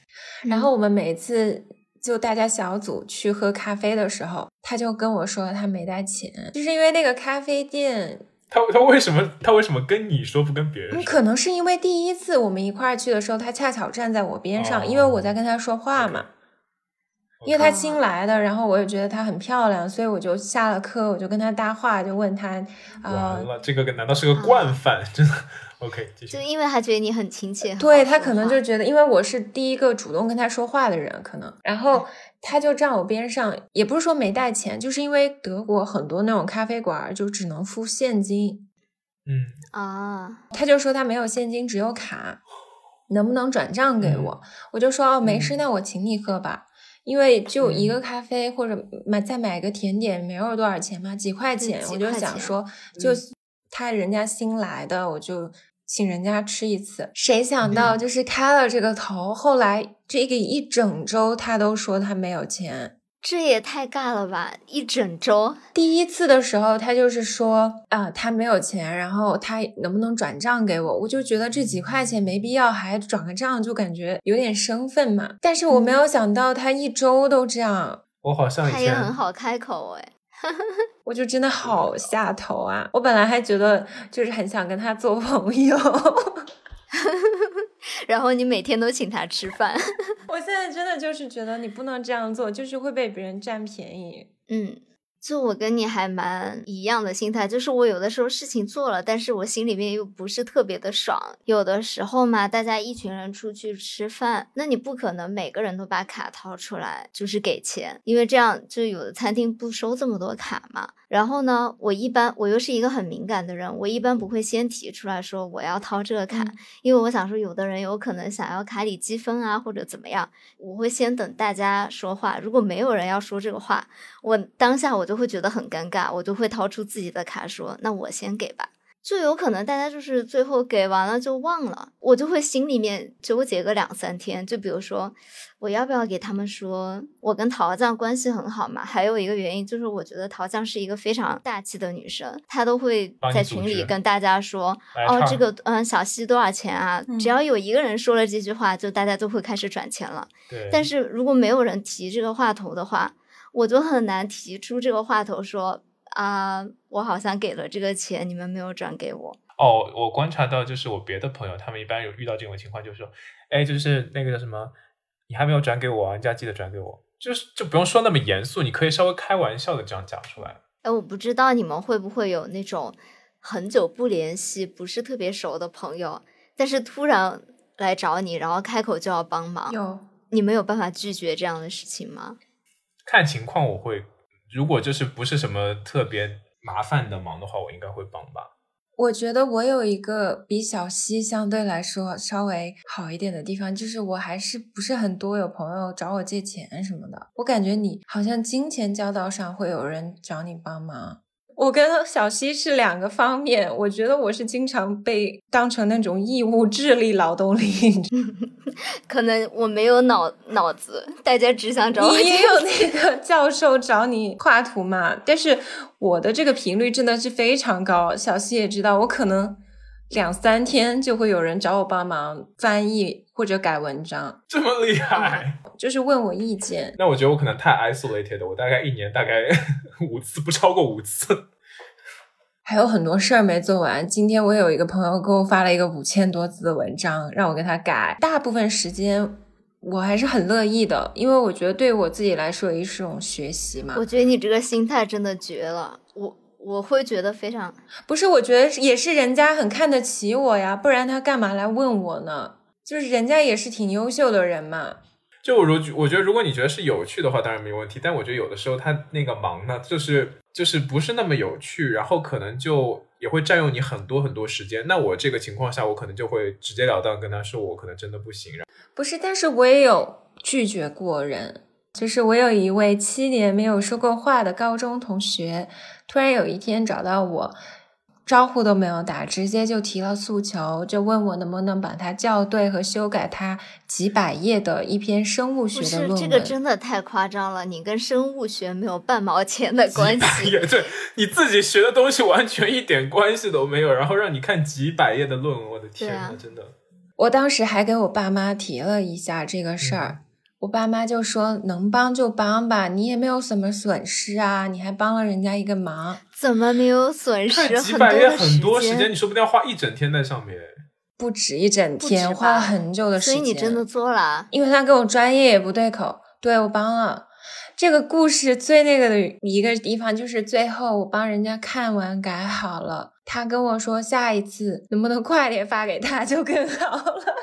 然后我们每次就大家小组去喝咖啡的时候，他就跟我说他没带钱，就是因为那个咖啡店。他他为什么他为什么跟你说不跟别人说？可能是因为第一次我们一块儿去的时候，他恰巧站在我边上，哦因为我在跟他说话嘛。因为他新来的，然后我也觉得她很漂亮，所以我就下了课，我就跟他搭话，就问他，完呃，了，这个难道是个惯犯？真的？OK，继续就。因为他觉得你很亲切，对他可能就觉得，因为我是第一个主动跟他说话的人，可能，然后他就站我边上，也不是说没带钱，就是因为德国很多那种咖啡馆儿就只能付现金，嗯，啊，他就说他没有现金，只有卡，能不能转账给我？我就说哦，没事，嗯那我请你喝吧。因为就一个咖啡或者买再买个甜点，没有多少钱嘛，几块钱，我就想说，就嗯他人家新来的，我就请人家吃一次。谁想到就是开了这个头，后来这个一整周他都说他没有钱。这也太尬了吧！一整周，第一次的时候，他就是说啊，他没有钱，然后他能不能转账给我？我就觉得这几块钱没必要，还转个账，就感觉有点生分嘛。但是我没有想到他一周都这样，我好像他也很好开口哎。我就真的好下头啊！我本来还觉得就是很想跟他做朋友，然后你每天都请他吃饭，我现在真的就是觉得你不能这样做，就是会被别人占便宜。嗯，就我跟你还蛮一样的心态，就是我有的时候事情做了，但是我心里面又不是特别的爽。有的时候嘛，大家一群人出去吃饭，那你不可能每个人都把卡掏出来就是给钱，因为这样就有的餐厅不收这么多卡嘛。然后呢，我一般我又是一个很敏感的人，我一般不会先提出来说我要掏这个卡，嗯因为我想说有的人有可能想要卡里积分啊或者怎么样，我会先等大家说话，如果没有人要说这个话，我当下我就会觉得很尴尬，我就会掏出自己的卡说那我先给吧。就有可能大家就是最后给完了就忘了，我就会心里面纠结个两三天。就比如说，我要不要给他们说我跟陶酱关系很好嘛？还有一个原因就是，我觉得陶酱是一个非常大气的女生，她都会在群里跟大家说，哦，这个嗯小溪多少钱啊？嗯只要有一个人说了这句话，就大家都会开始转钱了。对，但是如果没有人提这个话头的话，我就很难提出这个话头说啊，我好像给了这个钱，你们没有转给我。哦，我观察到就是我别的朋友，他们一般有遇到这种情况，就是说，哎，就是那个叫什么，你还没有转给我啊，人家记得转给我，就是就不用说那么严肃，你可以稍微开玩笑的这样讲出来。哎，我不知道你们会不会有那种很久不联系、不是特别熟的朋友，但是突然来找你，然后开口就要帮忙，有，你们有办法拒绝这样的事情吗？看情况我会，如果就是不是什么特别麻烦的忙的话，我应该会帮吧。我觉得我有一个比小溪相对来说稍微好一点的地方，就是我还是不是很多有朋友找我借钱什么的。我感觉你好像金钱交道上会有人找你帮忙。我跟小溪是两个方面，我觉得我是经常被当成那种义务智力劳动力，可能我没有脑脑子，大家只想找我你也有那个 教授找你画图嘛？但是我的这个频率真的是非常高，小溪也知道，我可能两三天就会有人找我帮忙翻译或者改文章，这么厉害？就是问我意见。那我觉得我可能太 isolated 了，我大概一年大概 五次，不超过五次。还有很多事儿没做完。今天我有一个朋友给我发了一个五千多字的文章，让我给他改。大部分时间我还是很乐意的，因为我觉得对我自己来说也是一种学习嘛。我觉得你这个心态真的绝了，我我会觉得非常不是，我觉得也是人家很看得起我呀，不然他干嘛来问我呢？就是人家也是挺优秀的人嘛。就我如我觉得，如果你觉得是有趣的话，当然没问题。但我觉得有的时候他那个忙呢，就是就是不是那么有趣，然后可能就也会占用你很多很多时间。那我这个情况下，我可能就会直截了当跟他说，我可能真的不行。不是，但是我也有拒绝过人。就是我有一位七年没有说过话的高中同学，突然有一天找到我，招呼都没有打，直接就提了诉求，就问我能不能把它校对和修改它几百页的一篇生物学不是的论文。这个真的太夸张了，你跟生物学没有半毛钱的关系。也对，你自己学的东西完全一点关系都没有，然后让你看几百页的论文，我的天呐，啊真的。我当时还给我爸妈提了一下这个事儿，我爸妈就说能帮就帮吧，你也没有什么损失啊，你还帮了人家一个忙，怎么没有损失几很百页很多时间，你说不定要花一整天在上面。不止一整天，花了很久的时间。所以你真的做了啊？因为他跟我专业也不对口，对我帮了。这个故事最那个的一个地方就是最后我帮人家看完改好了，他跟我说下一次能不能快点发给他就更好了，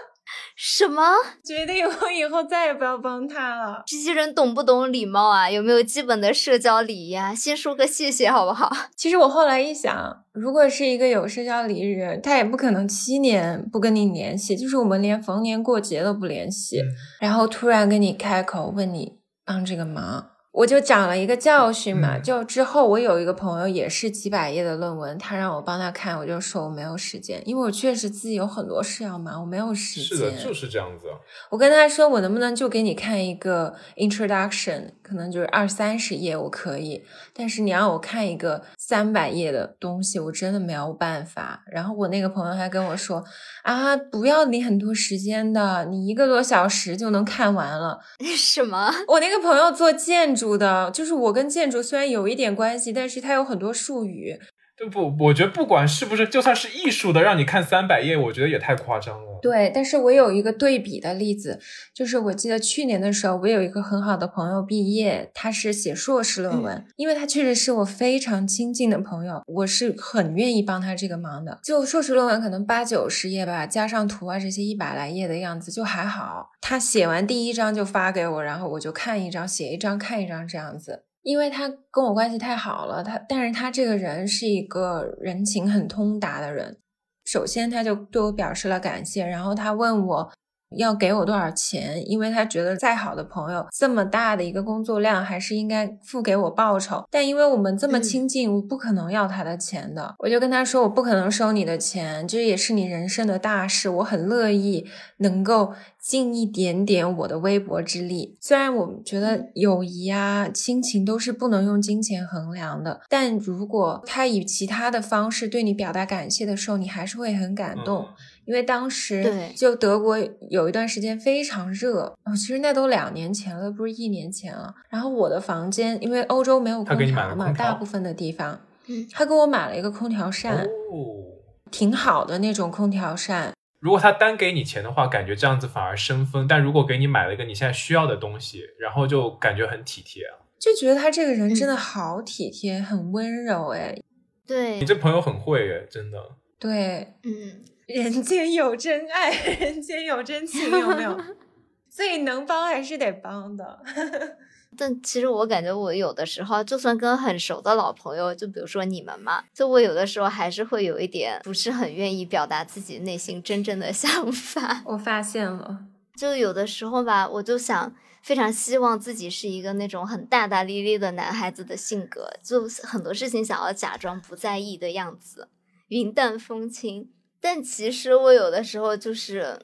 什么？决定我以后再也不要帮他了。这些人懂不懂礼貌啊？有没有基本的社交礼仪啊？先说个谢谢好不好？其实我后来一想，如果是一个有社交礼仪的人，他也不可能七年不跟你联系，就是我们连逢年过节都不联系，嗯然后突然跟你开口问你帮这个忙，我就讲了一个教训嘛。嗯就之后我有一个朋友也是几百页的论文，他让我帮他看，我就说我没有时间，因为我确实自己有很多事要忙，我没有时间。是的，就是这样子。我跟他说，我能不能就给你看一个 introduction，可能就是二三十页，我可以。但是你让我看一个三百页的东西，我真的没有办法。然后我那个朋友还跟我说，啊，不要你很多时间的，你一个多小时就能看完了。什么？我那个朋友做建筑的，就是我跟建筑虽然有一点关系，但是他有很多术语，对不？我觉得不管是不是，就算是艺术的，让你看三百页，我觉得也太夸张了。对，但是我有一个对比的例子，就是我记得去年的时候，我有一个很好的朋友毕业，他是写硕士论文，因为他确实是我非常亲近的朋友，我是很愿意帮他这个忙的。就硕士论文可能八九十页吧，加上图啊这些一百来页的样子，就还好。他写完第一章就发给我，然后我就看一张，写一张，看一张这样子。因为他跟我关系太好了，他但是他这个人是一个人情很通达的人。首先，他就对我表示了感谢，然后他问我要给我多少钱，因为他觉得再好的朋友，这么大的一个工作量，还是应该付给我报酬。但因为我们这么嗯亲近，我不可能要他的钱的。我就跟他说，我不可能收你的钱，这也是你人生的大事，我很乐意能够尽一点点我的微薄之力。虽然我们觉得友谊啊、亲情都是不能用金钱衡量的，但如果他以其他的方式对你表达感谢的时候，你还是会很感动。嗯因为当时对就德国有一段时间非常热，哦，其实那都两年前了，不是一年前了。然后我的房间，因为欧洲没有空他给你买调嘛，了空调大部分的地方，嗯他给我买了一个空调扇，哦，挺好的那种空调扇。如果他单给你钱的话，感觉这样子反而生分；但如果给你买了一个你现在需要的东西，然后就感觉很体贴啊。就觉得他这个人真的嗯好体贴，很温柔哎。对你，这朋友很会哎，真的。对，嗯，人间有真爱，人间有真情，有没有？所以能帮还是得帮的。但其实我感觉我有的时候，就算跟很熟的老朋友，就比如说你们嘛，就我有的时候还是会有一点不是很愿意表达自己内心真正的 想法。我发现了，就有的时候吧，我就想非常希望自己是一个那种很大大咧咧的男孩子的性格，就很多事情想要假装不在意的样子，云淡风轻。但其实我有的时候就是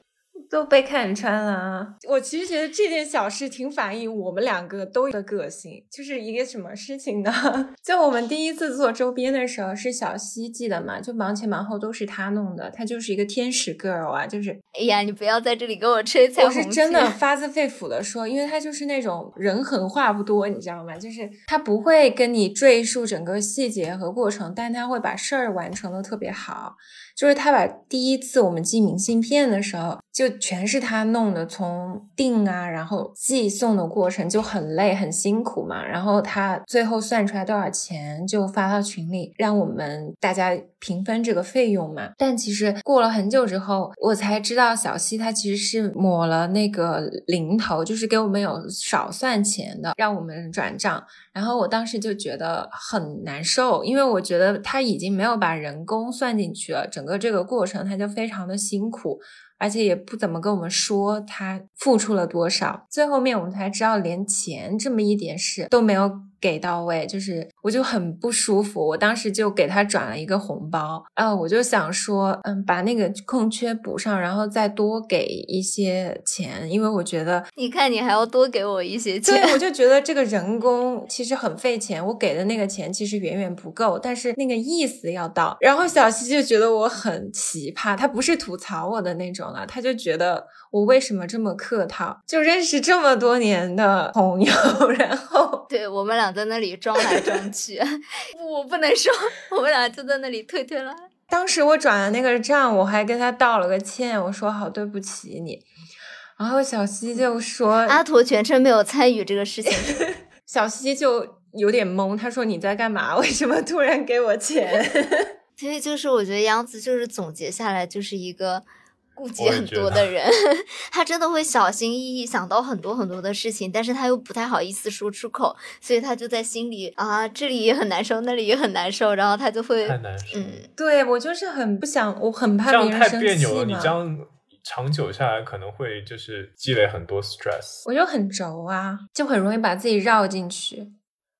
都被看穿了啊！我其实觉得这件小事挺反映我们两个都有的个性，就是一个什么事情呢？就我们第一次做周边的时候，是小西记得嘛？就忙前忙后都是他弄的，他就是一个天使 girl 啊，就是哎呀，你不要在这里给我吹彩我是真的发自肺腑的说，因为他就是那种人狠话不多，你知道吗？就是他不会跟你赘述整个细节和过程，但他会把事儿完成的特别好。就是他把第一次我们寄明信片的时候，就全是他弄的，从订啊，然后寄送的过程就很累很辛苦嘛。然后他最后算出来多少钱，就发到群里，让我们大家平分这个费用嘛。但其实过了很久之后，我才知道小西他其实是抹了那个零头，就是给我们有少算钱的，让我们转账。然后我当时就觉得很难受，因为我觉得他已经没有把人工算进去了，整个这个过程他就非常的辛苦，而且也不怎么跟我们说他付出了多少。最后面我们才知道，连钱这么一点事都没有给到位，就是我就很不舒服。我当时就给他转了一个红包，啊，我就想说，嗯，把那个空缺补上，然后再多给一些钱，因为我觉得，你看你还要多给我一些钱，对，我就觉得这个人工其实很费钱，我给的那个钱其实远远不够，但是那个意思要到。然后小西就觉得我很奇葩，他不是吐槽我的那种了，他就觉得我为什么这么客套，就认识这么多年的朋友，然后对我们俩在那里装来装 去，我不能说，我们俩就在那里推推拉。当时我转的那个账，我还跟他道了个歉，我说好对不起你。然后小西就说，阿图全程没有参与这个事情，小西就有点懵，他说你在干嘛？为什么突然给我钱？所以就是我觉得杨子就是总结下来就是一个。顾忌很多的人，他真的会小心翼翼想到很多很多的事情，但是他又不太好意思说出口，所以他就在心里啊，这里也很难受，那里也很难受，然后他就会太难受。嗯，对我就是很不想，我很怕这样太别人生别扭了。气。你这样长久下来，可能会就是积累很多 stress。我就很轴啊，就很容易把自己绕进去。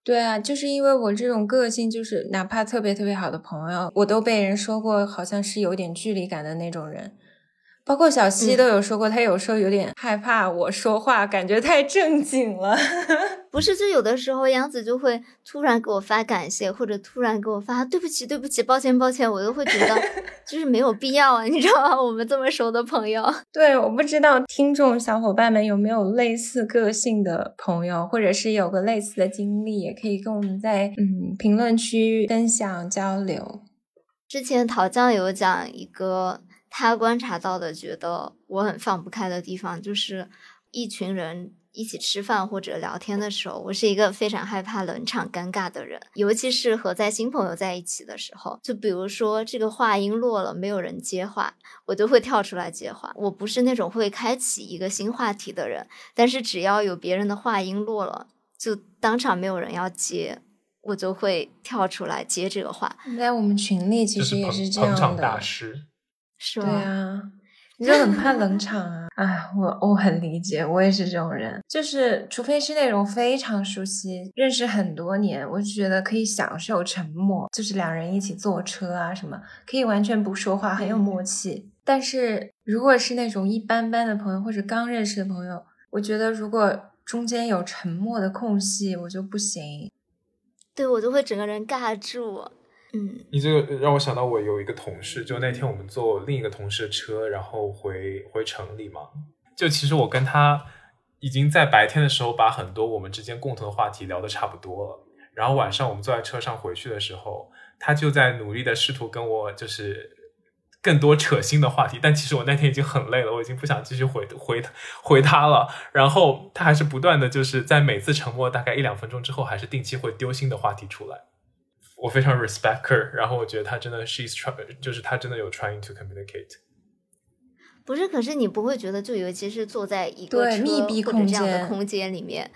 对啊，就是因为我这种个性，就是哪怕特别特别好的朋友，我都被人说过好像是有点距离感的那种人。包括小西嗯都有说过，他有时候有点害怕我说话，感觉太正经了。不是，就有的时候杨子就会突然给我发感谢，或者突然给我发对不起、对不起、抱歉、抱歉，我都会觉得 就是没有必要啊，你知道吗？我们这么熟的朋友，对，我不知道听众小伙伴们有没有类似个性的朋友，或者是有个类似的经历，也可以跟我们在嗯评论区分享交流。之前陶酱有讲一个他观察到的，觉得我很放不开的地方，就是一群人一起吃饭或者聊天的时候，我是一个非常害怕冷场尴尬的人，尤其是和在新朋友在一起的时候。就比如说这个话音落了，没有人接话，我就会跳出来接话。我不是那种会开启一个新话题的人，但是只要有别人的话音落了，就当场没有人要接。我就会跳出来接这个话，在我们群里其实也是这样捧场大的，师。对是吗？啊，你就很怕冷场啊！哎，我我很理解，我也是这种人，就是除非是那种非常熟悉、认识很多年，我就觉得可以享受沉默，就是两人一起坐车啊什么，可以完全不说话，很有默契。但是如果是那种一般般的朋友或者刚认识的朋友，我觉得如果中间有沉默的空隙，我就不行。对我就会整个人尬住。嗯，你这个让我想到，我有一个同事，就那天我们坐另一个同事的车，然后回回城里嘛。就其实我跟他已经在白天的时候把很多我们之间共同的话题聊得差不多了，然后晚上我们坐在车上回去的时候，他就在努力的试图跟我就是更多扯新的话题，但其实我那天已经很累了，我已经不想继续回回回他了。然后他还是不断的就是在每次沉默大概一两分钟之后，还是定期会丢新的话题出来。我非常 respect her，然后我觉得她真的 she's try，就是她真的有 trying to communicate。不是，可是你不会觉得，就尤其是坐在一个密闭或者这样的空间里面，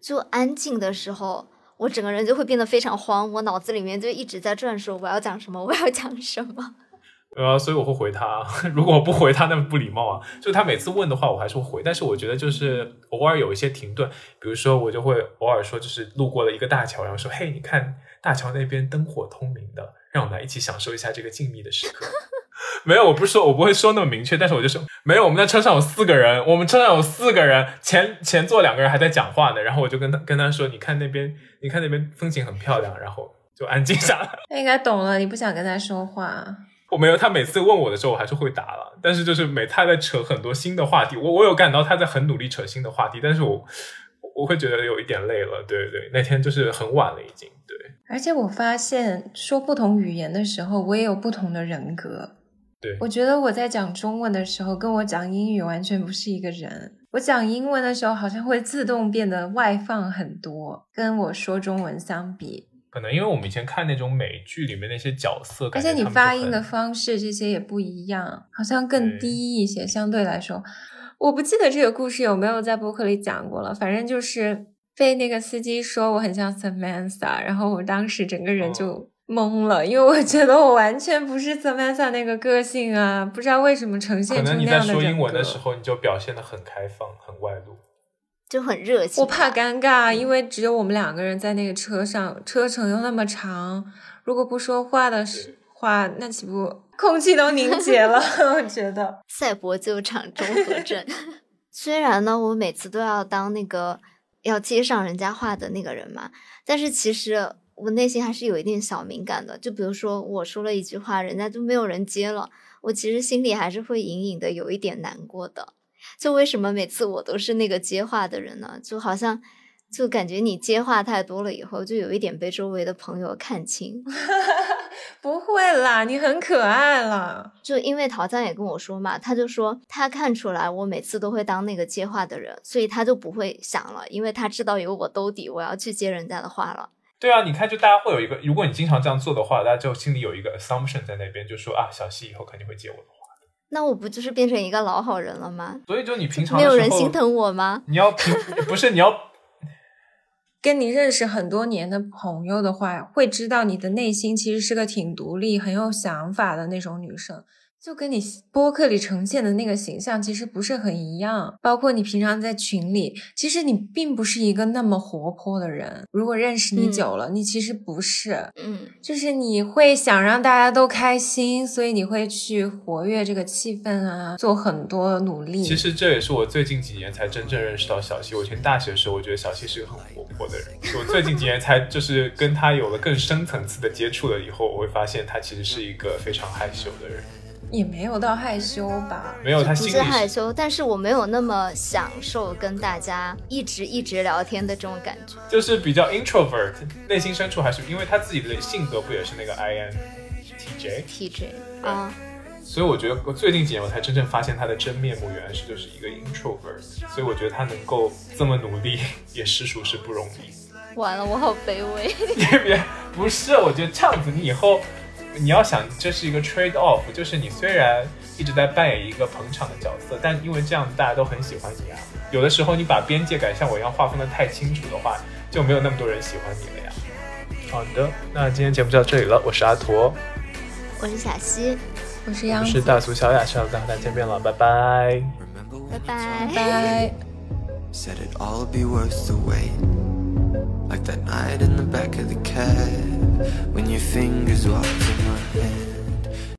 就安静的时候，我整个人就会变得非常慌，我脑子里面就一直在转，说我要讲什么，我要讲什么。呃，所以我会回他。如果我不回他，那不礼貌啊。就是他每次问的话，我还是会回。但是我觉得就是偶尔有一些停顿，比如说我就会偶尔说，就是路过了一个大桥，然后说：“嘿，你看大桥那边灯火通明的，让我们来一起享受一下这个静谧的时刻。”没有，我不是说我不会说那么明确，但是我就说没有。我们在车上有四个人，我们车上有四个人，前前座两个人还在讲话呢。然后我就跟他跟他说：“你看那边，你看那边风景很漂亮。”然后就安静下来。他应该懂了，你不想跟他说话。我没有，他每次问我的时候，我还是会答了。但是就是每他在扯很多新的话题，我我有感到他在很努力扯新的话题，但是我我会觉得有一点累了。对对对，那天就是很晚了已经。对而且我发现说不同语言的时候，我也有不同的人格。对，我觉得我在讲中文的时候，跟我讲英语完全不是一个人。我讲英文的时候，好像会自动变得外放很多，跟我说中文相比。可能因为我们以前看那种美剧里面那些角色，而且你发音的方式这些也不一样，好像更低一些，相对来说。我不记得这个故事有没有在博客里讲过了，反正就是被那个司机说我很像 Samantha，然后我当时整个人哦就懵了，因为我觉得我完全不是 Samantha 那个个性啊，不知道为什么呈现出能你在那样的人说英文的时候，你就表现的很开放、很外露。就很热情。我怕尴尬，因为只有我们两个人在那个车上，车程又那么长，如果不说话的话，那岂不空气都凝结了？我觉得赛博救场综合症。虽然呢，我每次都要当那个要接上人家话的那个人嘛，但是其实我内心还是有一点小敏感的。就比如说我说了一句话，人家就没有人接了，我其实心里还是会隐隐的有一点难过的。就为什么每次我都是那个接话的人呢？就好像就感觉你接话太多了以后，就有一点被周围的朋友看清。不会啦，你很可爱啦。就因为陶赞也跟我说嘛，他就说他看出来我每次都会当那个接话的人，所以他就不会想了，因为他知道有我兜底，我要去接人家的话了。对啊，你看，就大家会有一个，如果你经常这样做的话，大家就心里有一个 assumption 在那边，就说啊，小西以后肯定会接我的话。那我不就是变成一个老好人了吗？所以就你平常没有人心疼我吗？你要平不是你要。跟你认识很多年的朋友的话，会知道你的内心其实是个挺独立、很有想法的那种女生。就跟你播客里呈现的那个形象其实不是很一样，包括你平常在群里，其实你并不是一个那么活泼的人。如果认识你久了，你其实不是，嗯，就是你会想让大家都开心，所以你会去活跃这个气氛啊，做很多努力。其实这也是我最近几年才真正认识到小西。我以前大学的时候，我觉得小西是个很活泼的人，我最近几年才就是跟他有了更深层次的接触了以后，我会发现他其实是一个非常害羞的人。也没有到害羞吧，没有，他不是害羞，但是我没有那么享受跟大家一直一直聊天的这种感觉，就是比较 introvert，内心深处还是因为他自己的性格不也是那个 I N T J T J 啊，所以我觉得我最近几年我才真正发现他的真面目，原来是就是一个 introvert，所以我觉得他能够这么努力，也实属是不容易。完了，我好卑微。别别，不是，我觉得这样子你以后。你要想，这是一个 trade off，就是你虽然一直在扮演一个捧场的角色，但因为这样大家都很喜欢你啊。有的时候你把边界感像我一样划分的太清楚的话，就没有那么多人喜欢你了呀。好的，那今天节目就到这里了。我是阿驼，我是小溪，我是杨，我是大俗小雅，下次再和大家见面了，拜拜，拜拜拜。Like that night in the back of the cab when your fingers walked in my head.